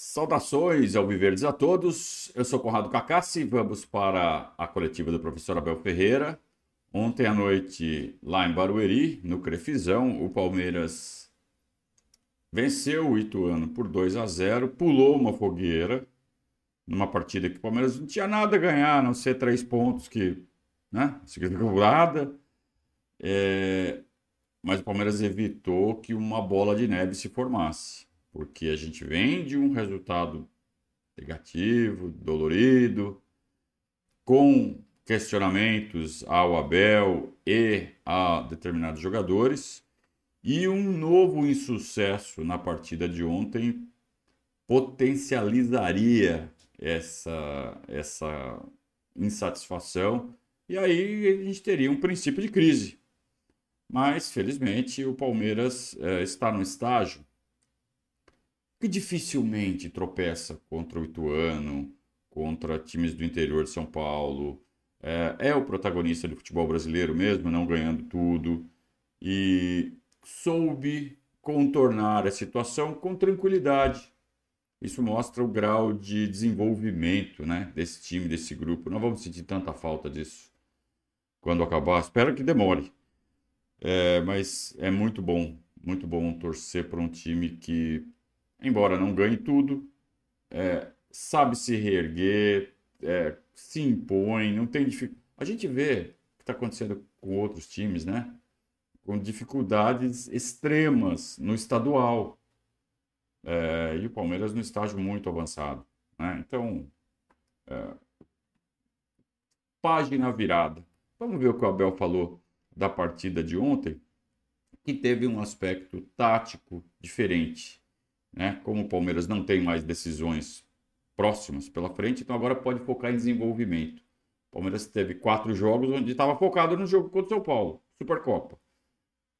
Saudações ao Viverdes a todos. Eu sou Conrado Cacassi. Vamos para a coletiva do professor Abel Ferreira. Ontem à noite, lá em Barueri, no Crefizão, o Palmeiras venceu o Ituano por 2 a 0, pulou uma fogueira numa partida que o Palmeiras não tinha nada a ganhar, a não ser três pontos que né, significam nada. É... Mas o Palmeiras evitou que uma bola de neve se formasse porque a gente vem de um resultado negativo, dolorido, com questionamentos ao Abel e a determinados jogadores, e um novo insucesso na partida de ontem potencializaria essa, essa insatisfação, e aí a gente teria um princípio de crise. Mas, felizmente, o Palmeiras é, está no estágio que dificilmente tropeça contra o Ituano, contra times do interior de São Paulo. É, é, o protagonista do futebol brasileiro mesmo, não ganhando tudo. E soube contornar a situação com tranquilidade. Isso mostra o grau de desenvolvimento né, desse time, desse grupo. Não vamos sentir tanta falta disso quando acabar. Espero que demore. É, mas é muito bom, muito bom torcer para um time que embora não ganhe tudo, é, sabe se reerguer, é, se impõe, não tem dificuldade. A gente vê o que está acontecendo com outros times, né? Com dificuldades extremas no estadual. É, e o Palmeiras no estágio muito avançado. Né? Então, é, página virada. Vamos ver o que o Abel falou da partida de ontem, que teve um aspecto tático diferente. Né? Como o Palmeiras não tem mais decisões próximas pela frente, então agora pode focar em desenvolvimento. O Palmeiras teve quatro jogos onde estava focado no jogo contra o São Paulo, Supercopa.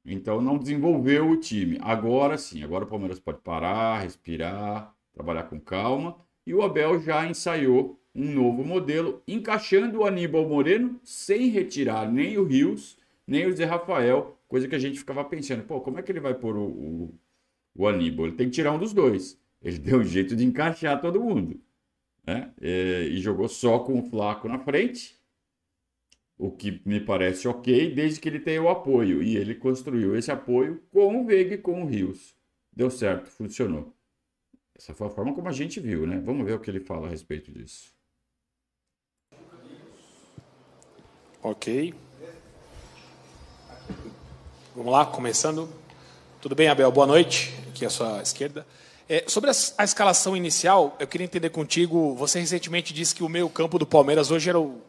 Então não desenvolveu o time. Agora sim, agora o Palmeiras pode parar, respirar, trabalhar com calma. E o Abel já ensaiou um novo modelo, encaixando o Aníbal Moreno sem retirar nem o Rios, nem o Zé Rafael, coisa que a gente ficava pensando, pô, como é que ele vai pôr o, o o Aníbal. Ele tem que tirar um dos dois. Ele deu um jeito de encaixar todo mundo. Né? E, e jogou só com o Flaco na frente, o que me parece ok, desde que ele tenha o apoio. E ele construiu esse apoio com o Veiga e com o Rios. Deu certo, funcionou. Essa foi a forma como a gente viu, né? Vamos ver o que ele fala a respeito disso. Ok. Vamos lá, começando. Tudo bem, Abel? Boa noite aqui à sua esquerda. É, sobre a, a, escalação inicial, eu queria entender contigo. Você recentemente disse que o meio-campo do Palmeiras hoje era o,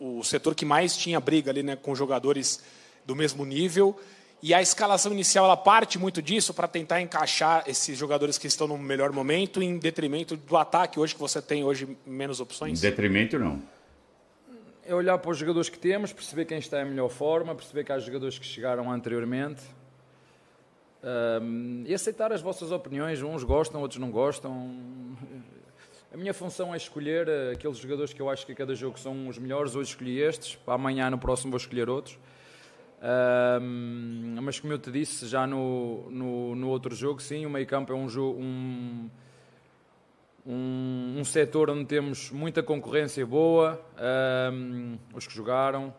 o setor que mais tinha briga ali, né, com jogadores do mesmo nível. E a escalação inicial ela parte muito disso para tentar encaixar esses jogadores que estão no melhor momento em detrimento do ataque hoje que você tem hoje menos opções? Em detrimento não. É olhar para os jogadores que temos, perceber quem está em melhor forma, perceber que há jogadores que chegaram anteriormente um, e aceitar as vossas opiniões, uns gostam, outros não gostam. A minha função é escolher aqueles jogadores que eu acho que a cada jogo são os melhores. Hoje escolhi estes, para amanhã, no próximo, vou escolher outros. Um, mas como eu te disse já no, no, no outro jogo, sim, o meio campo é um jogo. Um, um, um setor onde temos muita concorrência boa, um, os que jogaram,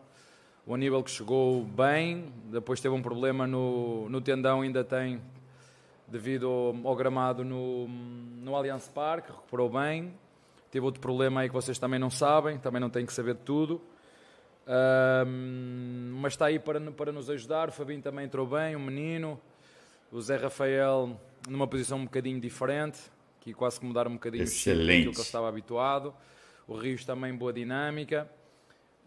o Aníbal que chegou bem, depois teve um problema no, no tendão, ainda tem, devido ao, ao gramado no, no Allianz Parque, recuperou bem. Teve outro problema aí que vocês também não sabem, também não têm que saber de tudo. Um, mas está aí para, para nos ajudar. O Fabinho também entrou bem, o menino. O Zé Rafael numa posição um bocadinho diferente, que quase que mudar um bocadinho Excelente. que eu estava habituado. O Rios também boa dinâmica.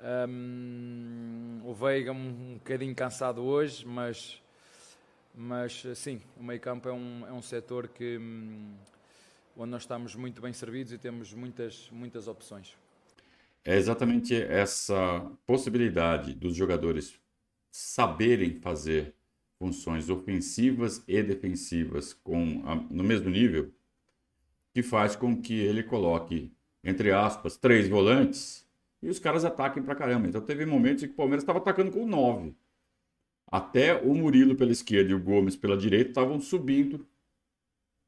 Um, o Veiga um, um bocadinho cansado hoje, mas, mas sim, o meio campo é um, é um setor que, um, onde nós estamos muito bem servidos e temos muitas, muitas opções. É exatamente essa possibilidade dos jogadores saberem fazer funções ofensivas e defensivas com a, no mesmo nível que faz com que ele coloque, entre aspas, três volantes e os caras ataquem pra caramba. Então teve momentos em que o Palmeiras estava atacando com 9. Até o Murilo pela esquerda e o Gomes pela direita estavam subindo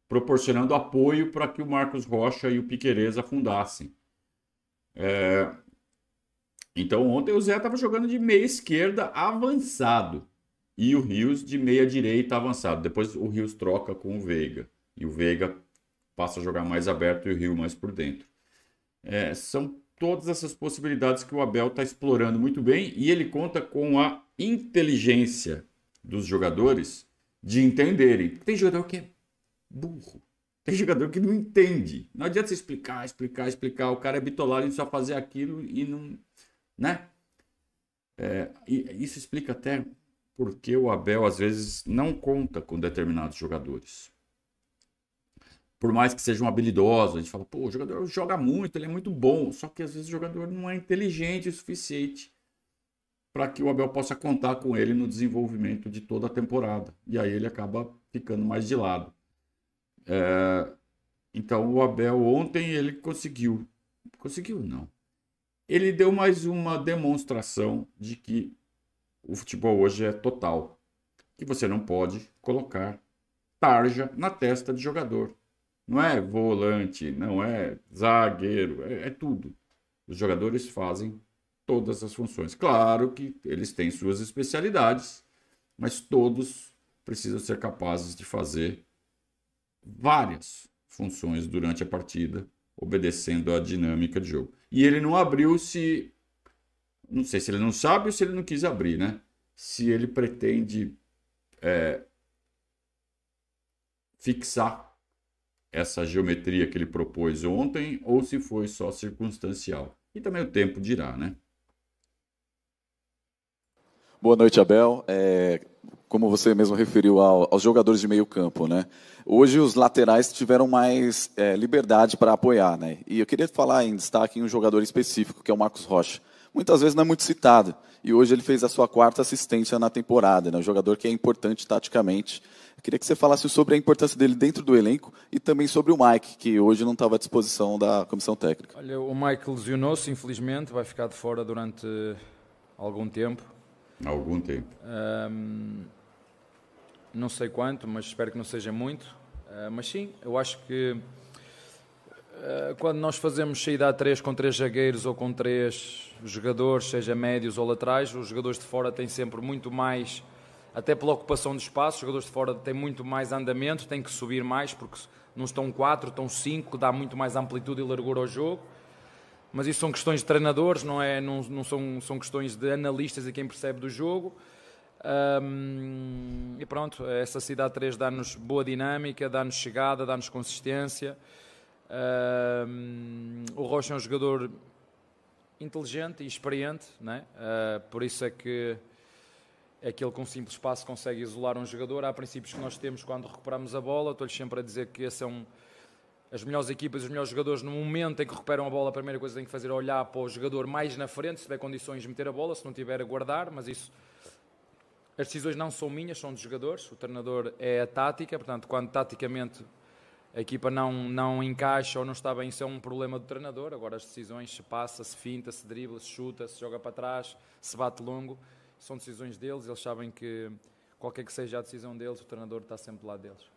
proporcionando apoio para que o Marcos Rocha e o Piquerez afundassem. É... Então ontem o Zé estava jogando de meia esquerda avançado e o Rios de meia direita avançado. Depois o Rios troca com o Veiga e o Veiga passa a jogar mais aberto e o Rio mais por dentro. É, são todas essas possibilidades que o Abel está explorando muito bem e ele conta com a inteligência dos jogadores de entenderem. Tem jogador que é burro. Tem jogador que não entende. Não adianta você explicar, explicar, explicar. O cara é bitolado em só fazer aquilo e não. Né? É, isso explica até porque o Abel às vezes não conta com determinados jogadores. Por mais que sejam habilidosos, a gente fala, pô, o jogador joga muito, ele é muito bom. Só que às vezes o jogador não é inteligente o suficiente para que o Abel possa contar com ele no desenvolvimento de toda a temporada. E aí ele acaba ficando mais de lado. É... Então o Abel ontem ele conseguiu. Conseguiu, não. Ele deu mais uma demonstração de que o futebol hoje é total. Que você não pode colocar tarja na testa de jogador. Não é volante, não é zagueiro, é, é tudo. Os jogadores fazem todas as funções. Claro que eles têm suas especialidades, mas todos precisam ser capazes de fazer várias funções durante a partida, obedecendo à dinâmica de jogo. E ele não abriu se. Não sei se ele não sabe ou se ele não quis abrir, né? Se ele pretende é, fixar essa geometria que ele propôs ontem ou se foi só circunstancial. E também o tempo dirá, né? Boa noite, Abel. É, como você mesmo referiu ao, aos jogadores de meio campo, né? Hoje os laterais tiveram mais é, liberdade para apoiar, né? E eu queria falar em destaque em um jogador específico, que é o Marcos Rocha. Muitas vezes não é muito citado. E hoje ele fez a sua quarta assistência na temporada, né? Um jogador que é importante taticamente. Eu queria que você falasse sobre a importância dele dentro do elenco e também sobre o Mike, que hoje não estava à disposição da comissão técnica. Olha, o Mike lesionou-se, infelizmente, vai ficar de fora durante algum tempo. Algum tempo. Um, não sei quanto, mas espero que não seja muito. Uh, mas sim, eu acho que uh, quando nós fazemos saída a três com três zagueiros ou com três jogadores, seja médios ou laterais, os jogadores de fora têm sempre muito mais, até pela ocupação de espaço, os jogadores de fora têm muito mais andamento, têm que subir mais, porque não estão quatro, estão cinco, dá muito mais amplitude e largura ao jogo mas isso são questões de treinadores, não, é, não, não são, são questões de analistas e quem percebe do jogo. E pronto, essa cidade 3 dá-nos boa dinâmica, dá-nos chegada, dá-nos consistência. Um, o Rocha é um jogador inteligente e experiente, né? Uh, por isso é que é que ele com um simples passo consegue isolar um jogador. Há princípios que nós temos quando recuperamos a bola. Estou-lhes sempre a dizer que esse é um as melhores equipas, os melhores jogadores, no momento em que recuperam a bola, a primeira coisa que têm que fazer é olhar para o jogador mais na frente, se tiver condições de meter a bola, se não tiver, a guardar, mas isso. As decisões não são minhas, são dos jogadores. O treinador é a tática, portanto, quando taticamente a equipa não, não encaixa ou não está bem, isso é um problema do treinador. Agora, as decisões, se passa, se finta, se dribla, se chuta, se joga para trás, se bate longo, são decisões deles. Eles sabem que qualquer que seja a decisão deles, o treinador está sempre do lado deles.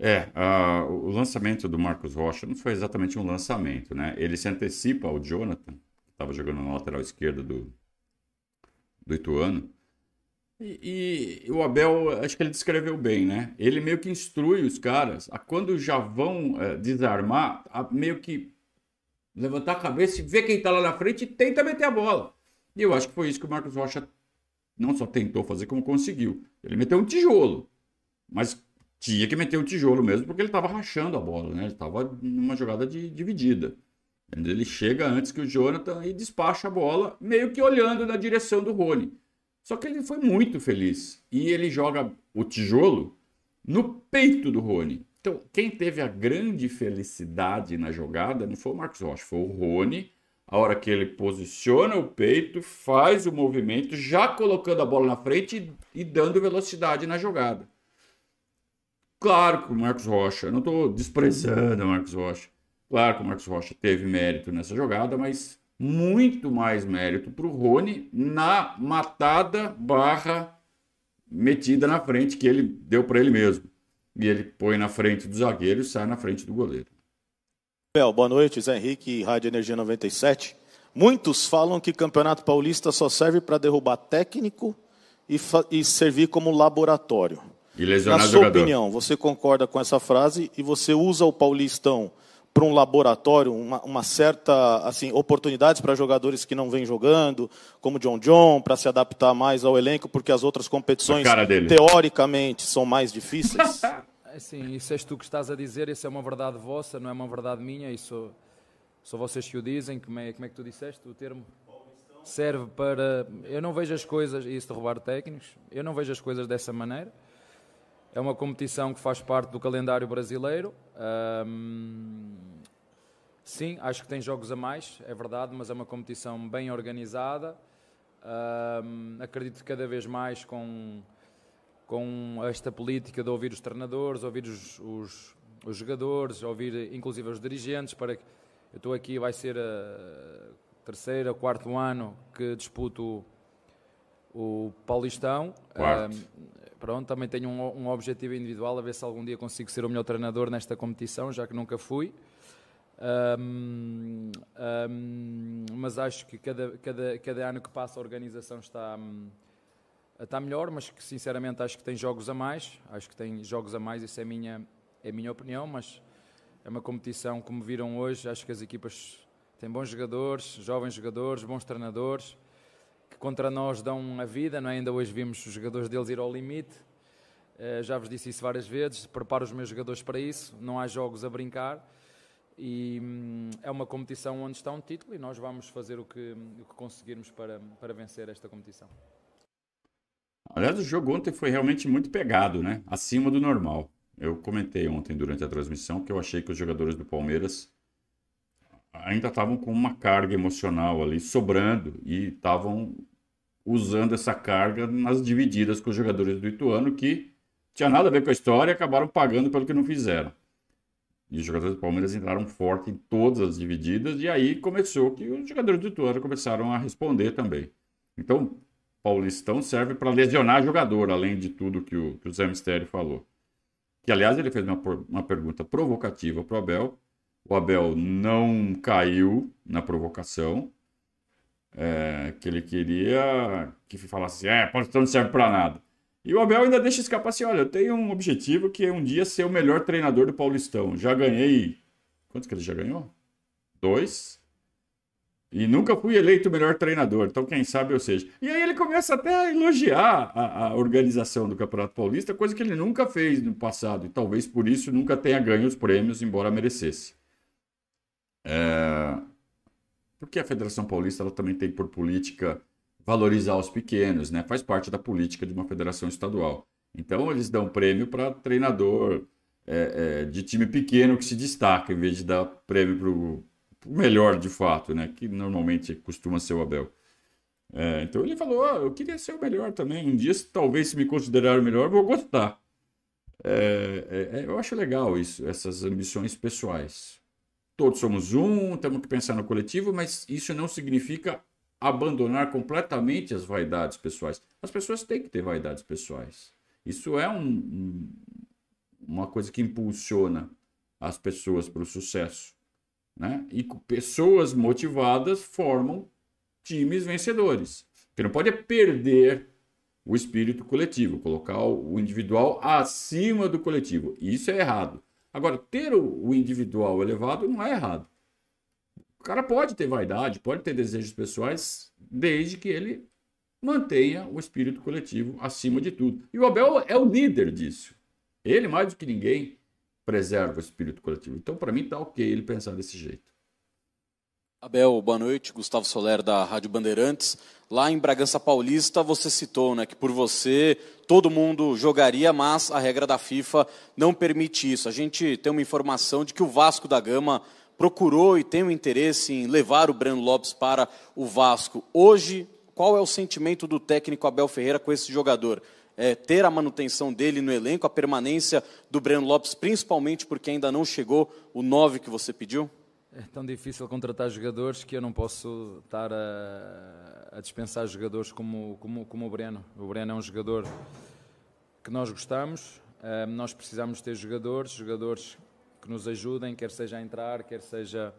É, o lançamento do Marcos Rocha não foi exatamente um lançamento, né? Ele se antecipa ao Jonathan, que estava jogando na lateral esquerda do, do Ituano. E, e, o Abel, acho que ele descreveu bem, né? Ele meio que instrui os caras a quando já vão é, desarmar, meio que levantar a cabeça e ver quem está lá na frente e tenta meter a bola. E eu acho que foi isso que o Marcos Rocha não só tentou fazer, como conseguiu. Ele meteu um tijolo, mas tinha que meter o tijolo mesmo, porque ele estava rachando a bola, né? Ele estava numa jogada de dividida. Ele chega antes que o Jonathan e despacha a bola, meio que olhando na direção do Rony. Só que ele foi muito feliz. E ele joga o tijolo no peito do Rony. Então, quem teve a grande felicidade na jogada não foi o Marcos Rocha, foi o Rony. A hora que ele posiciona o peito, faz o movimento, já colocando a bola na frente e, dando velocidade na jogada. Claro que o Marcos Rocha, não estou desprezando o Marcos Rocha. Claro que o Marcos Rocha teve mérito nessa jogada, mas muito mais mérito para o Rony na matada barra metida na frente que ele deu para ele mesmo. e ele põe na frente do zagueiro e sai na frente do goleiro. Bel, boa noite, Zé Henrique, Rádio Energia 97. Muitos falam que Campeonato Paulista só serve para derrubar técnico e, e, servir como laboratório. E lesionar Na sua jogador. opinião, você concorda com essa frase e você usa o Paulistão para um laboratório, uma, uma, certa assim oportunidades para jogadores que não vêm jogando, como John John, para se adaptar mais ao elenco, porque as outras competições teoricamente são mais difíceis? Sim, isso és tu que estás a dizer, isso é uma verdade vossa, não é uma verdade minha, isso só vocês que o dizem, como é, como é que tu disseste o termo? Serve para. Eu não vejo as coisas, e isso de roubar técnicos, eu não vejo as coisas dessa maneira. É uma competição que faz parte do calendário brasileiro. sim, acho que tem jogos a mais, é verdade, mas é uma competição bem organizada. acredito que cada vez mais com, com esta política de ouvir os treinadores, ouvir os, os, os jogadores, ouvir inclusive os dirigentes, para que eu estou aqui, vai ser a terceira, quarto ano que disputo o Paulistão. Quarto. Pronto, também tenho um, um, objetivo individual, a ver se algum dia consigo ser o melhor treinador nesta competição, já que nunca fui. Um, um, mas acho que cada, cada, cada ano que passa a organização está, está melhor, mas que sinceramente acho que tem jogos a mais. Acho que tem jogos a mais, isso é a minha, é a minha opinião, mas é uma competição, como viram hoje, acho que as equipas têm bons jogadores, jovens jogadores, bons treinadores, contra nós dão a vida, não é? Ainda hoje vimos os jogadores deles ir ao limite. Uh, já vos disse isso várias vezes, preparo os meus jogadores para isso, não há jogos a brincar. E hum, é uma competição onde está um título e nós vamos fazer o que, o que conseguirmos para, para vencer esta competição. Aliás, o jogo ontem foi realmente muito pegado, né? Acima do normal. Eu comentei ontem durante a transmissão que eu achei que os jogadores do Palmeiras ainda estavam com uma carga emocional ali sobrando e estavam usando essa carga nas divididas com os jogadores do Ituano que tinha nada a ver com a história e acabaram pagando pelo que não fizeram. E os jogadores do Palmeiras entraram forte em todas as divididas e aí começou que os jogadores do Ituano começaram a responder também. Então, Paulistão serve para lesionar jogador, além de tudo que o, que o Zé Mistério falou que aliás ele fez uma, uma pergunta provocativa para o Abel. O Abel não caiu na provocação, é, que ele queria que falasse, é, Paulistão não serve para nada. E o Abel ainda deixa escapar assim, olha, eu tenho um objetivo que é um dia ser o melhor treinador do Paulistão. Já ganhei, quantos que ele já ganhou? Dois. E nunca fui eleito o melhor treinador, então quem sabe eu seja. E aí ele começa até a elogiar a, a, organização do Campeonato Paulista, coisa que ele nunca fez no passado, e talvez por isso nunca tenha ganho os prêmios, embora merecesse. É... Porque a Federação Paulista ela também tem por política valorizar os pequenos, né? faz parte da política de uma federação estadual. Então eles dão prêmio para treinador é, é, de time pequeno que se destaca, em vez de dar prêmio para o melhor de fato, né? Que normalmente costuma ser o Abel. É, então ele falou: oh, eu queria ser o melhor também. Um dia, talvez, se me considerar o melhor, vou gostar. É, é, é, eu acho legal isso, essas ambições pessoais. Todos somos um, temos que pensar no coletivo, mas isso não significa abandonar completamente as vaidades pessoais. As pessoas têm que ter vaidades pessoais. Isso é um, um, uma coisa que impulsiona as pessoas para o sucesso. Né? E pessoas motivadas formam times vencedores. Porque não pode perder o espírito coletivo, colocar o individual acima do coletivo. Isso é errado. Agora, ter o individual elevado não é errado. O cara pode ter vaidade, pode ter desejos pessoais, desde que ele mantenha o espírito coletivo acima de tudo. E o Abel é o líder disso. Ele, mais do que ninguém, preserva o espírito coletivo. Então, para mim, está ok ele pensar desse jeito. Abel, boa noite. Gustavo Soler, da Rádio Bandeirantes. Lá em Bragança Paulista, você citou né, que por você todo mundo jogaria, mas a regra da FIFA não permite isso. A gente tem uma informação de que o Vasco da Gama procurou e tem um interesse em levar o Breno Lopes para o Vasco. Hoje, qual é o sentimento do técnico Abel Ferreira com esse jogador? é, ter a manutenção dele no elenco, a permanência do Breno Lopes, principalmente porque ainda não chegou o 9 que você pediu? É tão difícil contratar jogadores que eu não posso estar a, a dispensar jogadores como, como, como o Breno. O Breno é um jogador que nós gostamos, Uh, nós precisamos ter jogadores, jogadores que nos ajudem, quer seja a entrar, quer seja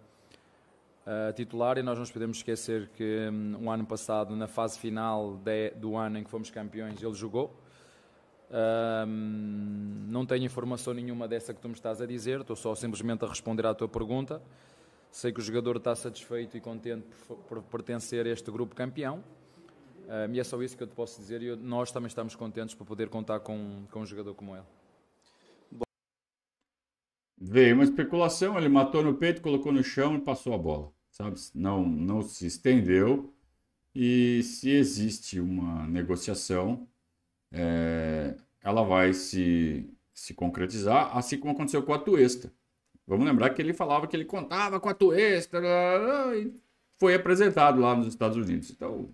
uh, titular. E nós não podemos esquecer que um, um ano passado, na fase final de, do ano em que fomos campeões, ele jogou. Uh, não tenho informação nenhuma dessa que tu me estás a dizer, estou só simplesmente a responder à tua pergunta. Sei que o jogador está satisfeito e contente por, por pertencer a este grupo campeão. E é só isso que eu te posso dizer. E nós também estamos contentes por poder contar com, com um jogador como ele. Veio uma especulação, ele matou no peito, colocou no chão e passou a bola. Sabe? Não, não se estendeu. E se existe uma negociação, é, ela vai se, se concretizar, assim como aconteceu com a Tuesta. Vamos lembrar que ele falava que ele contava com a Tuesta e foi apresentado lá nos Estados Unidos. Então,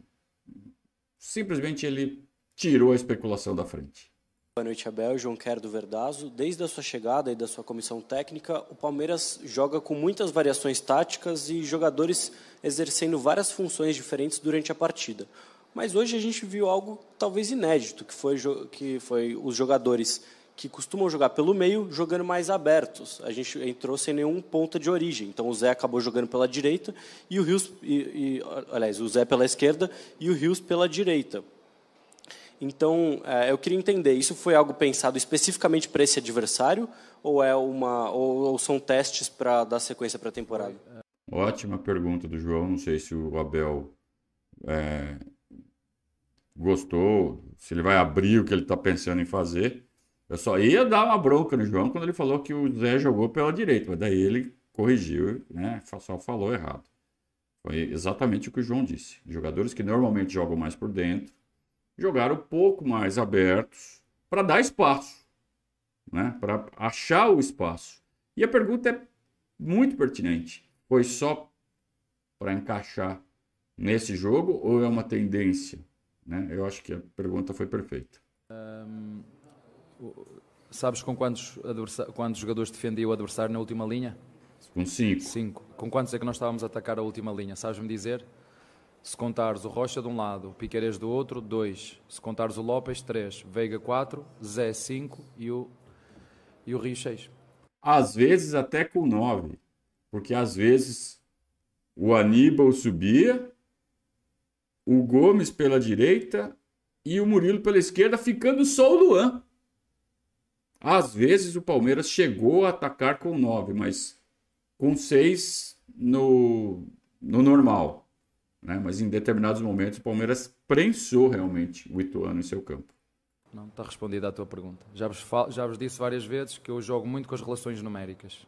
simplesmente ele tirou a especulação da frente. Boa noite, Abel. João Quer do Verdazo. Desde a sua chegada e da sua comissão técnica, o Palmeiras joga com muitas variações táticas e jogadores exercendo várias funções diferentes durante a partida. Mas hoje a gente viu algo talvez inédito, que foi, que foi os jogadores que costumam jogar pelo meio jogando mais abertos. A gente entrou sem nenhum ponta de origem. Então o Zé acabou jogando pela direita e o Rios, e, e, aliás, o Zé pela esquerda e o Rios pela direita. Então, é, eu queria entender, isso foi algo pensado especificamente para esse adversário ou é uma ou, ou são testes para dar sequência para a temporada? Ótima pergunta do João. Não sei se o Abel é, gostou, se ele vai abrir o que ele está pensando em fazer. Eu só ia dar uma bronca no João quando ele falou que o Zé jogou pela direita, mas daí ele corrigiu, né? Só falou errado. Foi exatamente o que o João disse. Jogadores que normalmente jogam mais por dentro jogaram um pouco mais abertos para dar espaço, né? para achar o espaço. E a pergunta é muito pertinente. Foi só para encaixar nesse jogo ou é uma tendência? Né? Eu acho que a pergunta foi perfeita. Um, sabes com quantos, quantos jogadores defendia o adversário na última linha? Com cinco. Cinco. Com quantos é que nós estávamos a atacar a última linha? Sabes-me dizer? Se contares o Rocha de um lado, o Piqueires do outro, dois. Se contares o Lopes, três. Veiga, quatro. Zé, cinco. E o, e o Rio, seis. Às vezes até com nove. Porque às vezes o Aníbal subia, o Gomes pela direita e o Murilo pela esquerda, ficando só o Luan. Às vezes o Palmeiras chegou a atacar com nove, mas com seis no, no normal. Né? Mas em determinados momentos o Palmeiras prensou realmente o Ituano em seu campo. Não, está respondida a tua pergunta. Já vos, já vos disse várias vezes que eu jogo muito com as relações numéricas.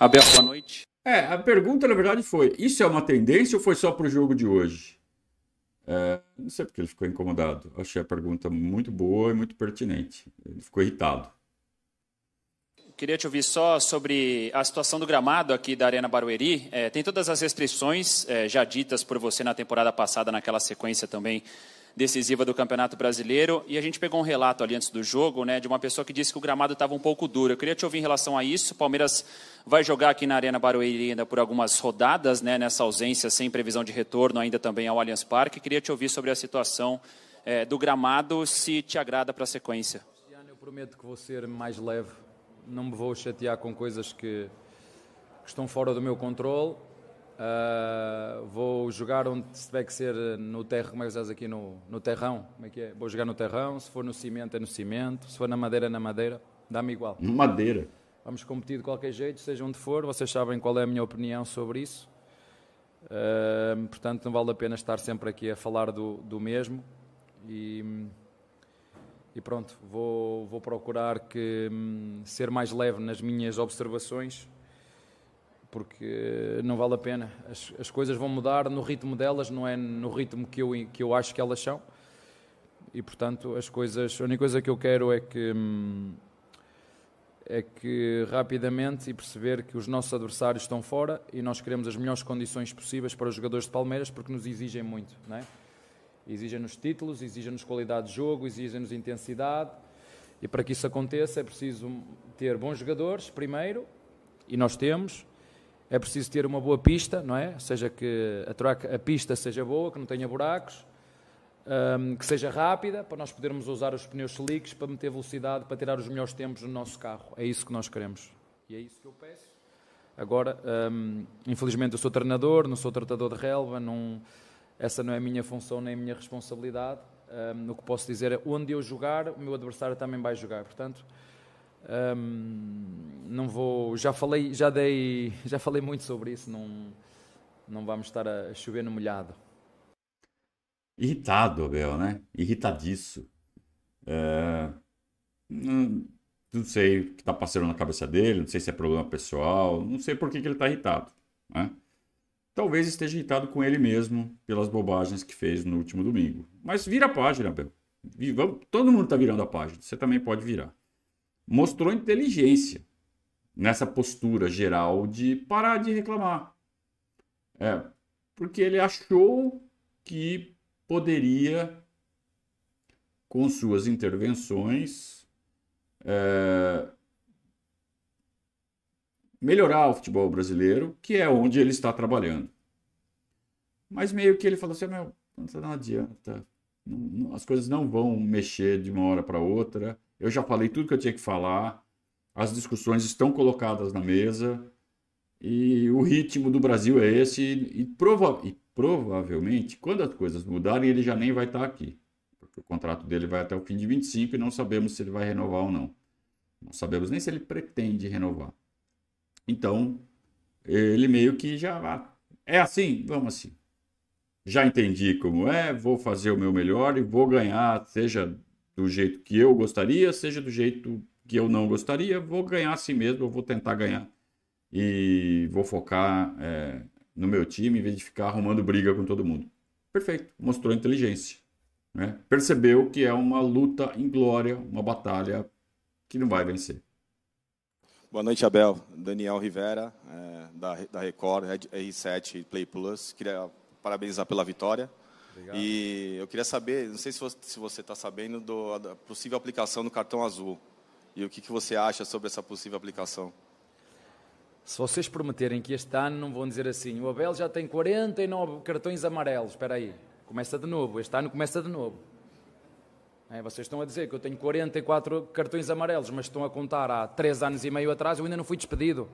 Abel, boa noite. É, a pergunta na verdade foi: isso é uma tendência ou foi só para o jogo de hoje? É, não sei porque ele ficou incomodado. Achei a pergunta muito boa e muito pertinente. Ele ficou irritado. Queria te ouvir só sobre a situação do gramado aqui da Arena Barueri. É, tem todas as restrições é, já ditas por você na temporada passada, naquela sequência também decisiva do Campeonato Brasileiro. E a gente pegou um relato ali antes do jogo, né, de uma pessoa que disse que o gramado estava um pouco duro. Eu queria te ouvir em relação a isso. O Palmeiras vai jogar aqui na Arena Barueri ainda por algumas rodadas, né, nessa ausência, sem previsão de retorno ainda também ao Allianz Parque. Queria te ouvir sobre a situação é, do gramado, se te agrada para a sequência. Eu prometo que vou ser mais leve não me vou chatear com coisas que, que estão fora do meu controle. Uh, vou jogar onde se tiver que ser no terreno, como é que estás aqui no, no terrão? Como é que é? Vou jogar no terrão, se for no cimento é no cimento, se for na madeira é na madeira, dá-me igual. Madeira. Vamos competir de qualquer jeito, seja onde for, vocês sabem qual é a minha opinião sobre isso. Uh, portanto, não vale a pena estar sempre aqui a falar do, do mesmo. E e pronto, vou, vou procurar que, hum, ser mais leve nas minhas observações, porque não vale a pena. As, as coisas vão mudar no ritmo delas, não é no ritmo que eu, que eu acho que elas são. E portanto, as coisas, a única coisa que eu quero é que hum, é que rapidamente e perceber que os nossos adversários estão fora e nós queremos as melhores condições possíveis para os jogadores de Palmeiras porque nos exigem muito, não é? Exigem-nos títulos, exigem-nos qualidade de jogo, exigem-nos intensidade. E para que isso aconteça é preciso ter bons jogadores, primeiro, e nós temos. É preciso ter uma boa pista, não é? Ou seja, que a, troca, a pista seja boa, que não tenha buracos. um, que seja rápida, para nós podermos usar os pneus slicks para meter velocidade, para tirar os melhores tempos no nosso carro. É isso que nós queremos. E é isso que eu peço. Agora, um, infelizmente, eu sou treinador, não sou tratador de relva, não, essa não é a minha função nem a minha responsabilidade. Um, o que posso dizer é onde eu jogar, o meu adversário também vai jogar. Portanto, um, não vou. Já falei, já dei, já falei muito sobre isso. Não, não vamos estar a chover no molhado. Irritado, Abel, né? Irritadiço. É... Não, não, sei o que está passando na cabeça dele, não sei se é problema pessoal, não sei por que, que ele está irritado. Né? Talvez esteja irritado com ele mesmo pelas bobagens que fez no último domingo. Mas vira a página, Abel. Todo mundo está virando a página, você também pode virar. Mostrou inteligência nessa postura geral de parar de reclamar. É, porque ele achou que poderia, com suas intervenções, é, melhorar o futebol brasileiro, que é onde ele está trabalhando. Mas meio que ele falou assim: meu, não adianta, as coisas não vão mexer de uma hora para outra. Eu já falei tudo que eu tinha que falar, as discussões estão colocadas na mesa. E o ritmo do Brasil é esse, e, prova e provavelmente, quando as coisas mudarem, ele já nem vai estar aqui. Porque o contrato dele vai até o fim de 25 e não sabemos se ele vai renovar ou não. Não sabemos nem se ele pretende renovar. Então, ele meio que já. Ah, é assim, vamos assim. Já entendi como é, vou fazer o meu melhor e vou ganhar, seja do jeito que eu gostaria, seja do jeito que eu não gostaria, vou ganhar assim mesmo, eu vou tentar ganhar. E vou focar é, no meu time em vez de ficar arrumando briga com todo mundo. Perfeito, mostrou inteligência. Né? Percebeu que é uma luta inglória, uma batalha que não vai vencer. Boa noite, Abel. Daniel Rivera, é, da, da Record, R7 Play Plus. Queria parabenizar pela vitória. Obrigado. E eu queria saber, não sei se você está sabendo, do, da possível aplicação do cartão azul. E o que, que você acha sobre essa possível aplicação? Se vocês prometerem que este ano não vão dizer assim, o Abel já tem 49 cartões amarelos, espera aí, começa de novo, este ano começa de novo. É, vocês estão a dizer que eu tenho 44 cartões amarelos, mas estão a contar há 3 anos e meio atrás, eu ainda não fui despedido.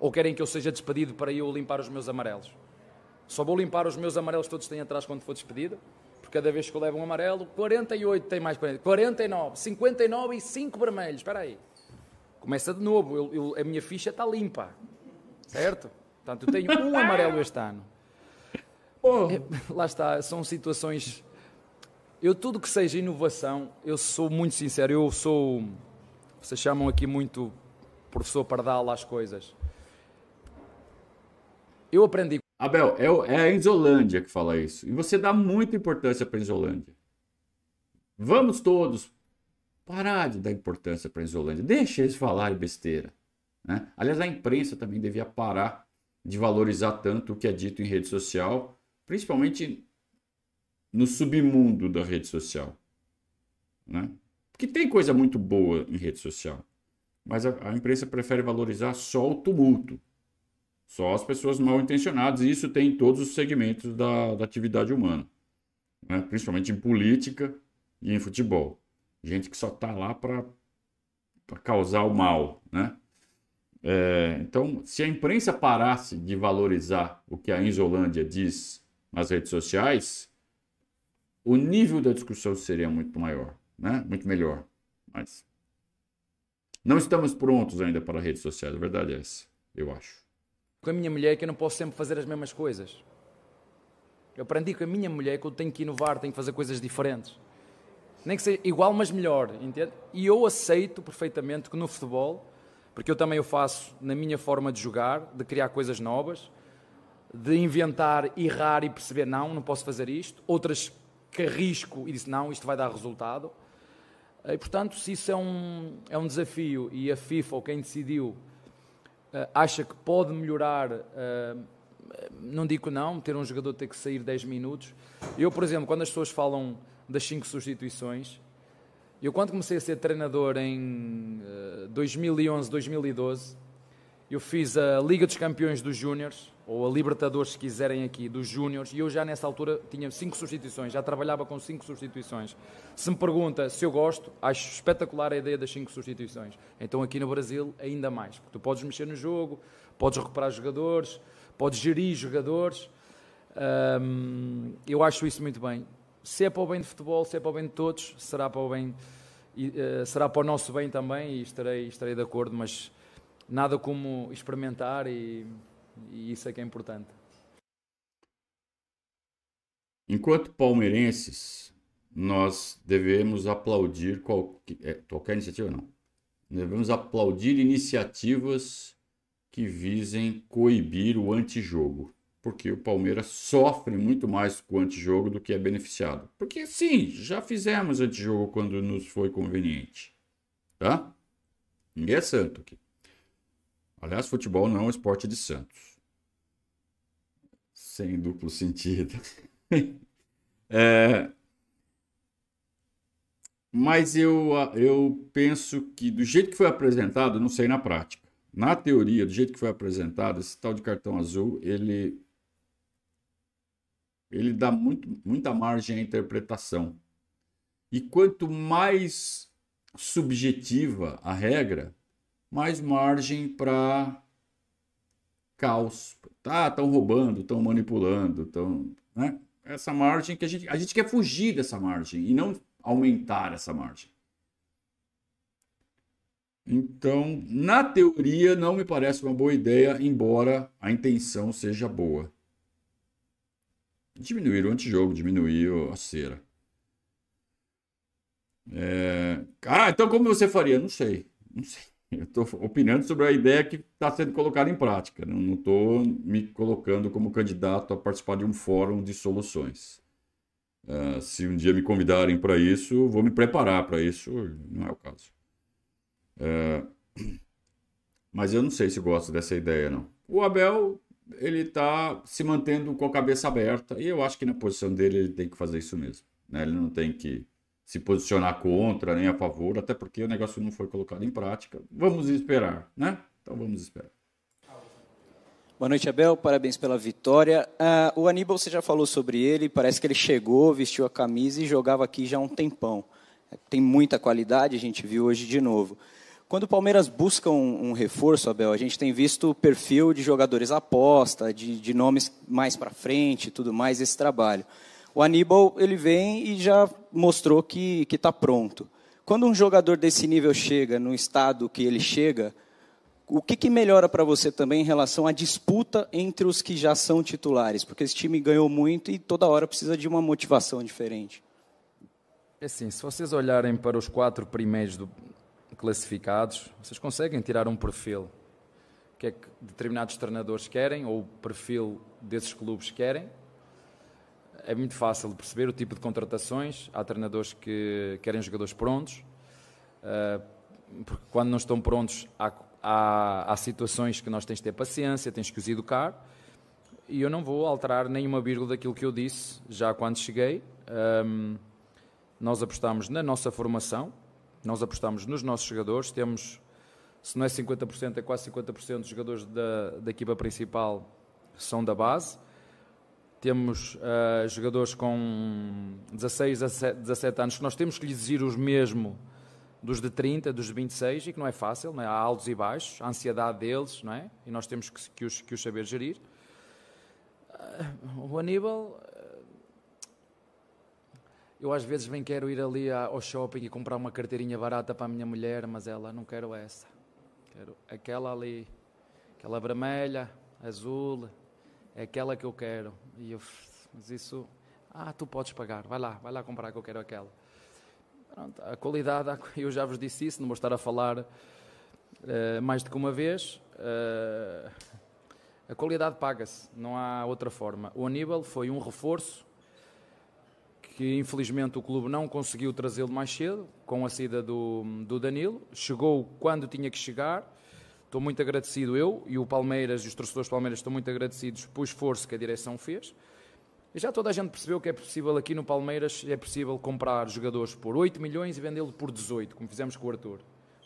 Ou querem que eu seja despedido para eu limpar os meus amarelos? Só vou limpar os meus amarelos todos que têm atrás quando for despedido, porque cada vez que eu levo um amarelo, 48 tem mais 40, 49, 59 e 5 vermelhos, espera aí. Começa de novo, eu, eu, a minha ficha está limpa. Certo? Portanto, eu tenho um amarelo este ano. Oh. É, lá está, são situações. Eu, tudo que seja inovação, eu sou muito sincero, eu sou. Vocês chamam aqui muito professor Pardal às coisas. Eu aprendi. Abel, é, é a Isolândia que fala isso. E você dá muita importância para a Isolândia. Vamos todos parar de dar importância para a Isolândia. Deixa eles falarem besteira. Né? Aliás, a imprensa também devia parar de valorizar tanto o que é dito em rede social, principalmente no submundo da rede social. Né? Porque tem coisa muito boa em rede social, mas a, a imprensa prefere valorizar só o tumulto, só as pessoas mal intencionadas, e isso tem em todos os segmentos da, da atividade humana, né? principalmente em política e em futebol. Gente que só está lá para causar o mal, né? É, então, se a imprensa parasse de valorizar o que a Inzolândia diz nas redes sociais, o nível da discussão seria muito maior, né? muito melhor. Mas não estamos prontos ainda para redes sociais, a verdade é essa, eu acho. Com a minha mulher que eu não posso sempre fazer as mesmas coisas. Eu aprendi com a minha mulher que eu tenho que inovar, tenho que fazer coisas diferentes. Nem que seja igual, mas melhor, entende? E eu aceito perfeitamente que no futebol porque eu também o faço na minha forma de jogar, de criar coisas novas, de inventar, errar e perceber, não, não posso fazer isto. Outras que arrisco e disse, não, isto vai dar resultado. E, portanto, se isso é um, é um desafio e a FIFA ou quem decidiu acha que pode melhorar, uh, não digo não, ter um jogador ter que sair 10 minutos. Eu, por exemplo, quando as pessoas falam das 5 substituições, eu, quando comecei a ser treinador em 2011, eh, 2012, Eu fiz a Liga dos Campeões dos Júniores, ou a Libertadores, se quiserem aqui, dos Júniores, e eu já nessa altura tinha cinco substituições, já trabalhava com cinco substituições. Se me pergunta se eu gosto, acho espetacular a ideia das cinco substituições. Então aqui no Brasil, ainda mais, porque tu podes mexer no jogo, podes recuperar jogadores, podes gerir jogadores. Hum, eu acho isso muito bem. Se é para o bem de futebol, se é para o bem de todos, será para o bem, e, uh, será para o nosso bem também, e estarei, estarei de acordo, mas nada como experimentar e, e isso é que é importante. Enquanto palmeirenses, nós devemos aplaudir qualquer, é, qualquer iniciativa, não. Devemos aplaudir iniciativas que visem coibir o antijogo. Porque o Palmeiras sofre muito mais com o antijogo do que é beneficiado. Porque sim, já fizemos antijogo quando nos foi conveniente. Tá? Ninguém é santo aqui. Aliás, futebol não é um esporte de santos. Sem duplo sentido. é... Mas eu, eu penso que, do jeito que foi apresentado, não sei na prática. Na teoria, do jeito que foi apresentado, esse tal de cartão azul, ele, ele dá muito, muita margem à interpretação. E quanto mais subjetiva a regra, mais margem para caos. Tá, estão roubando, estão manipulando, estão, né? Essa margem que a gente, a gente quer fugir dessa margem e não aumentar essa margem. Então, na teoria, não me parece uma boa ideia, embora a intenção seja boa. Diminuir o antijogo, diminuir a cera. É... Ah, então como você faria? Não sei. Não sei. Eu estou opinando sobre a ideia que está sendo colocada em prática. Não estou me colocando como candidato a participar de um fórum de soluções. Uh, se um dia me convidarem para isso, vou me preparar para isso. Não é o caso. Uh, mas eu não sei se gosto dessa ideia, não. O Abel, ele está se mantendo com a cabeça aberta e eu acho que na posição dele ele tem que fazer isso mesmo. Né? Ele não tem que se posicionar contra nem a favor, até porque o negócio não foi colocado em prática. Vamos esperar, né? Então vamos esperar. Boa noite, Abel. Parabéns pela vitória. Uh, o Aníbal, você já falou sobre ele. Parece que ele chegou, vestiu a camisa e jogava aqui já há um tempão. Tem muita qualidade, a gente viu hoje de novo. Quando o Palmeiras busca um, um reforço, Abel, a gente tem visto o perfil de jogadores aposta, de, de nomes mais para frente, tudo mais, esse trabalho. O Aníbal, ele vem e já mostrou que está pronto. Quando um jogador desse nível chega, no estado que ele chega, o que, que melhora para você também em relação à disputa entre os que já são titulares? Porque esse time ganhou muito e toda hora precisa de uma motivação diferente. É assim, se vocês olharem para os quatro primeiros do, classificados, vocês conseguem tirar um perfil que é que determinados treinadores querem ou o perfil desses clubes querem é muito fácil de perceber o tipo de contratações. Há treinadores que querem jogadores prontos, uh, porque quando não estão prontos, há, há, há, situações que nós temos de ter paciência, temos que os educar. E eu não vou alterar nenhuma vírgula daquilo que eu disse já quando cheguei. Ehm, nós apostamos na nossa formação, nós apostamos nos nossos jogadores. Temos, se não é 50%, é quase 50% dos jogadores da, da equipa principal são da base. Temos uh, jogadores com 16, 17 anos que nós temos que lhes exigir os mesmo dos de 30, dos de 26, e que não é fácil, não é? há altos e baixos, a ansiedade deles, não é? E nós temos que, que, os, que os saber gerir. Uh, o Aníbal, uh, eu às vezes bem quero ir ali ao shopping e comprar uma carteirinha barata para a minha mulher, mas ela não quero essa. Quero aquela ali, aquela vermelha, azul, é aquela que eu quero. E eu, mas isso, ah, tu podes pagar, vai lá, vai lá comprar que eu quero aquela. Pronto, a qualidade, eu já vos disse isso, não vou estar a falar uh, mais do que uma vez. Uh, a qualidade paga-se, não há outra forma. O Aníbal foi um reforço que infelizmente o clube não conseguiu trazê-lo mais cedo, com a saída do, do Danilo. Chegou quando tinha que chegar Estou muito agradecido eu e o Palmeiras e os torcedores Palmeiras estão muito agradecidos pelo esforço que a direção fez. E já toda a gente percebeu que é possível aqui no Palmeiras, é possível comprar jogadores por 8 milhões e vendê-lo por 18, como fizemos com o Arthur.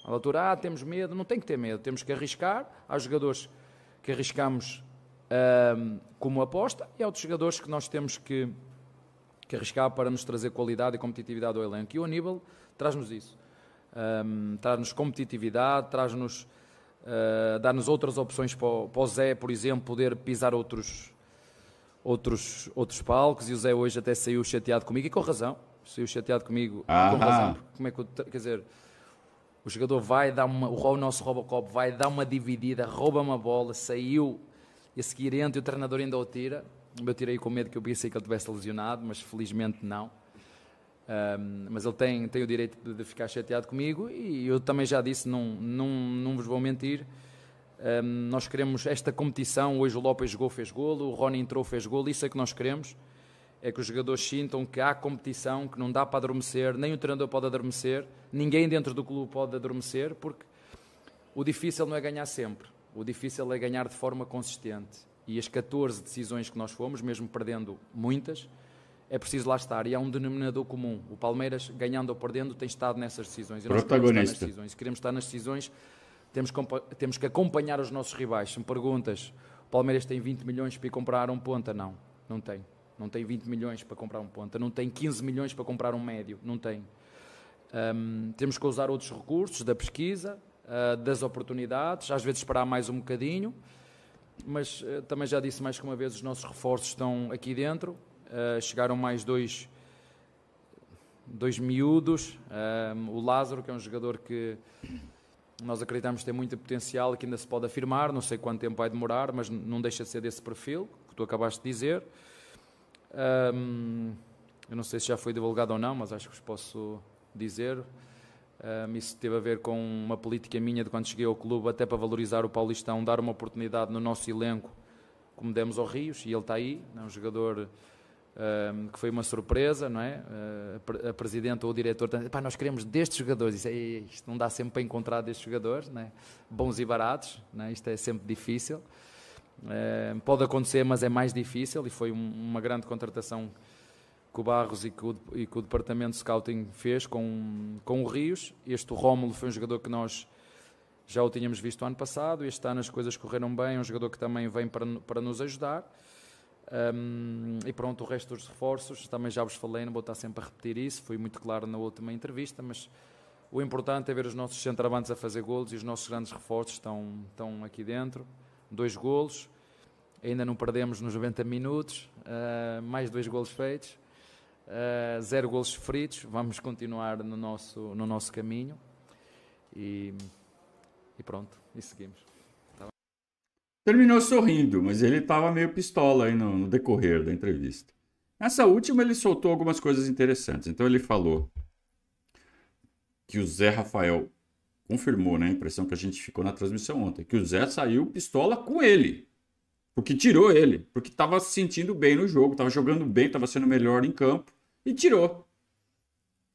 A altura, ah, temos medo. Não tem que ter medo, temos que arriscar. Há jogadores que arriscamos como aposta e há outros jogadores que nós temos que, que arriscar para nos trazer qualidade e competitividade ao elenco. E o Aníbal traz-nos isso. Um, traz-nos competitividade, traz-nos, uh, dá-nos outras opções para o, para o Zé, por exemplo, poder pisar outros, outros, outros palcos. E o Zé hoje até saiu chateado comigo e com razão. Saiu chateado comigo Aham. com razão. Como é que eu, quer dizer, o jogador vai dar uma, o nosso Robocop vai dar uma dividida, rouba uma bola, saiu e a seguir entra e o treinador ainda o tira. Eu tirei com medo que eu pensei que ele tivesse lesionado, mas felizmente não. Ahm, mas ele tem, tem o direito de, de ficar chateado comigo e eu também já disse, não, não, não vos vou mentir. ahm, nós queremos esta competição. Hoje o Lopes jogou, fez golo, o Rony entrou, fez golo. Isso é que nós queremos. É que os jogadores sintam que há competição, que não dá para adormecer, nem o treinador pode adormecer, ninguém dentro do clube pode adormecer, porque o difícil não é ganhar sempre. O difícil é ganhar de forma consistente. E as 14 decisões que nós fomos, mesmo perdendo muitas, é preciso lá estar. E há um denominador comum. O Palmeiras, ganhando ou perdendo, tem estado nessas decisões. E queremos Protagonista. decisões. Se queremos estar nas decisões, temos, temos que acompanhar os nossos rivais. Se me perguntas, o Palmeiras tem 20 milhões para ir comprar um ponta? Não, não tem. Não tem 20 milhões para comprar um ponta. Não tem 15 milhões para comprar um médio. Não tem. Hum, temos que usar outros recursos da pesquisa, ah, das oportunidades, às vezes esperar mais um bocadinho, mas eh, também já disse mais que uma vez, os nossos reforços estão aqui dentro. Ah, chegaram mais dois, dois miúdos. Hum, o Lázaro, que é um jogador que nós acreditamos tem muito potencial que ainda se pode afirmar. Não sei quanto tempo vai demorar, mas não deixa de ser desse perfil que tu acabaste de dizer. Hum, eu não sei se já foi divulgado ou não, mas acho que vos posso dizer. Um, isso teve a ver com uma política minha de quando cheguei ao clube, até para valorizar o Paulistão, dar uma oportunidade no nosso elenco, como demos ao Rios, e ele está aí, é um jogador que foi uma surpresa, não é? Uh, a pre- a presidente ou o diretor, pá, nós queremos destes jogadores, isso, é, isto não dá sempre para encontrar destes jogadores, não é? bons e baratos, não é? isto é sempre difícil. Pode acontecer, mas é mais difícil e foi um- uma grande contratação que o Barros e que o, e que o departamento de scouting fez com, com o Rios. Este o Rómulo foi um jogador que nós já o tínhamos visto ano passado. Este ano as coisas correram bem, é um jogador que também vem para, para nos ajudar. Um, e pronto, o resto dos reforços, também já vos falei, não vou estar sempre a repetir isso, fui muito claro na última entrevista, mas o importante é ver os nossos centroavantes a fazer golos e os nossos grandes reforços estão, estão aqui dentro. Dois golos, ainda não perdemos nos 90 minutos, ah, mais dois golos feitos, ah, zero golos sofridos, vamos continuar no nosso, no nosso caminho e, e pronto, e seguimos. Terminou sorrindo, mas ele estava meio pistola aí no, no decorrer da entrevista. Nessa última, ele soltou algumas coisas interessantes. Então, ele falou que o Zé Rafael confirmou, né, a impressão que a gente ficou na transmissão ontem, que o Zé saiu pistola com ele. Porque tirou ele, porque estava se sentindo bem no jogo, estava jogando bem, estava sendo melhor em campo e tirou.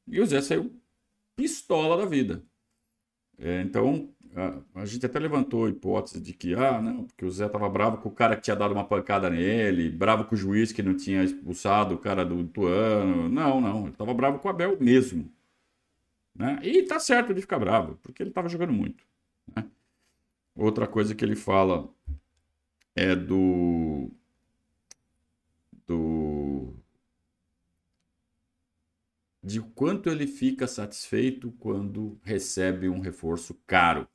E o Zé saiu pistola da vida. É, então, a, a gente até levantou a hipótese de que, ah, não, porque o Zé estava bravo com o cara que tinha dado uma pancada nele, bravo com o juiz que não tinha expulsado o cara do Tuano. Não, não, ele estava bravo com o Abel mesmo. Né? E tá certo de ficar bravo, porque ele estava jogando muito. né? Outra coisa que ele fala é do. do. de quanto ele fica satisfeito quando recebe um reforço caro.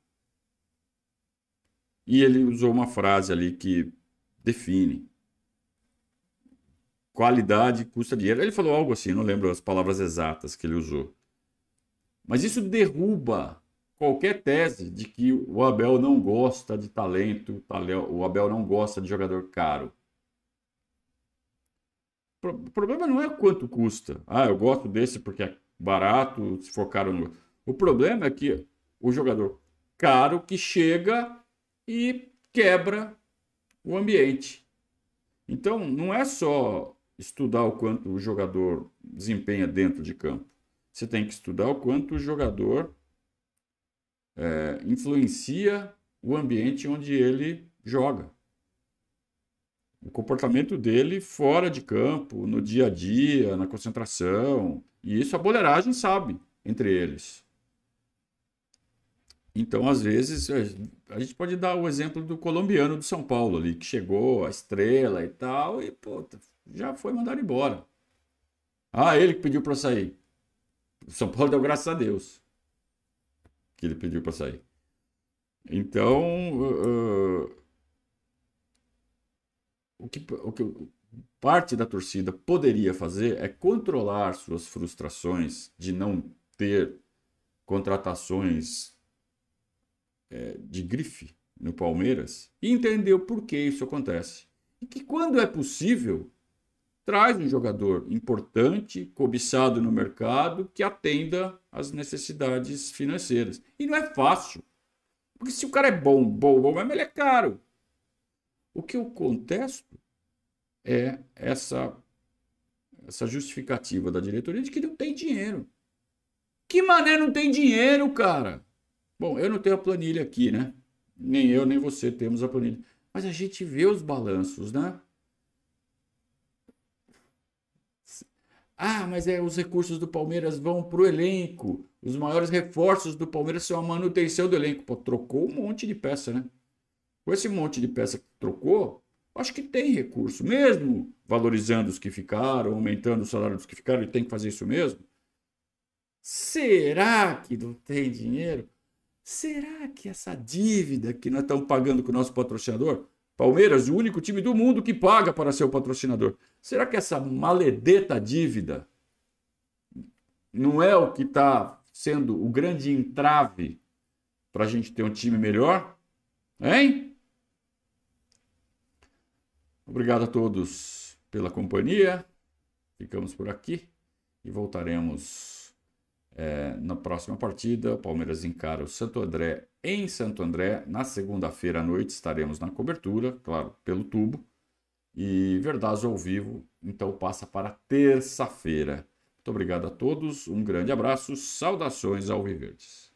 E ele usou uma frase ali que define. Qualidade custa dinheiro. Ele falou algo assim, não lembro as palavras exatas que ele usou. Mas isso derruba qualquer tese de que o Abel não gosta de talento, o Abel não gosta de jogador caro. O problema não é quanto custa. Ah, eu gosto desse porque é barato, se for caro. Não... O problema é que o jogador caro que chega e quebra o ambiente. Então, não é só estudar o quanto o jogador desempenha dentro de campo. Você tem que estudar o quanto o jogador é, influencia o ambiente onde ele joga. O comportamento dele fora de campo, no dia a dia, na concentração. E isso a boleiragem sabe entre eles. Então, às vezes, a gente pode dar o exemplo do colombiano do São Paulo ali, que chegou, a estrela e tal, e pô, já foi mandado embora. Ah, ele que pediu para sair. O São Paulo deu graças a Deus que ele pediu para sair. Então, uh, o, que, o que parte da torcida poderia fazer é controlar suas frustrações de não ter contratações é, de grife no Palmeiras e entender o porquê isso acontece. E que quando é possível, traz um jogador importante, cobiçado no mercado, que atenda às necessidades financeiras. E não é fácil. Porque se o cara é bom, bom, bom, mas ele é caro. O que eu contesto é essa, essa justificativa da diretoria de que não tem dinheiro. Que mané não tem dinheiro, cara? Bom, eu não tenho a planilha aqui, né? Nem eu, nem você temos a planilha. Mas a gente vê os balanços, né? Ah, mas é, os recursos do Palmeiras vão para o elenco. Os maiores reforços do Palmeiras são a manutenção do elenco. Pô, trocou um monte de peça, né? Com esse monte de peça que trocou, acho que tem recurso. Mesmo valorizando os que ficaram, aumentando o salário dos que ficaram, ele tem que fazer isso mesmo. Será que não tem dinheiro? Será que essa dívida que nós estamos pagando com o nosso patrocinador, Palmeiras, o único time do mundo que paga para ser o patrocinador, será que essa maledeta dívida não é o que está sendo o grande entrave para a gente ter um time melhor? Hein? Obrigado a todos pela companhia. Ficamos por aqui e voltaremos é, na próxima partida, o Palmeiras encara o Santo André em Santo André. Na segunda-feira à noite estaremos na cobertura, claro, pelo tubo. E Verdazo ao vivo, então passa para terça-feira. Muito obrigado a todos, um grande abraço, saudações ao Viverdes.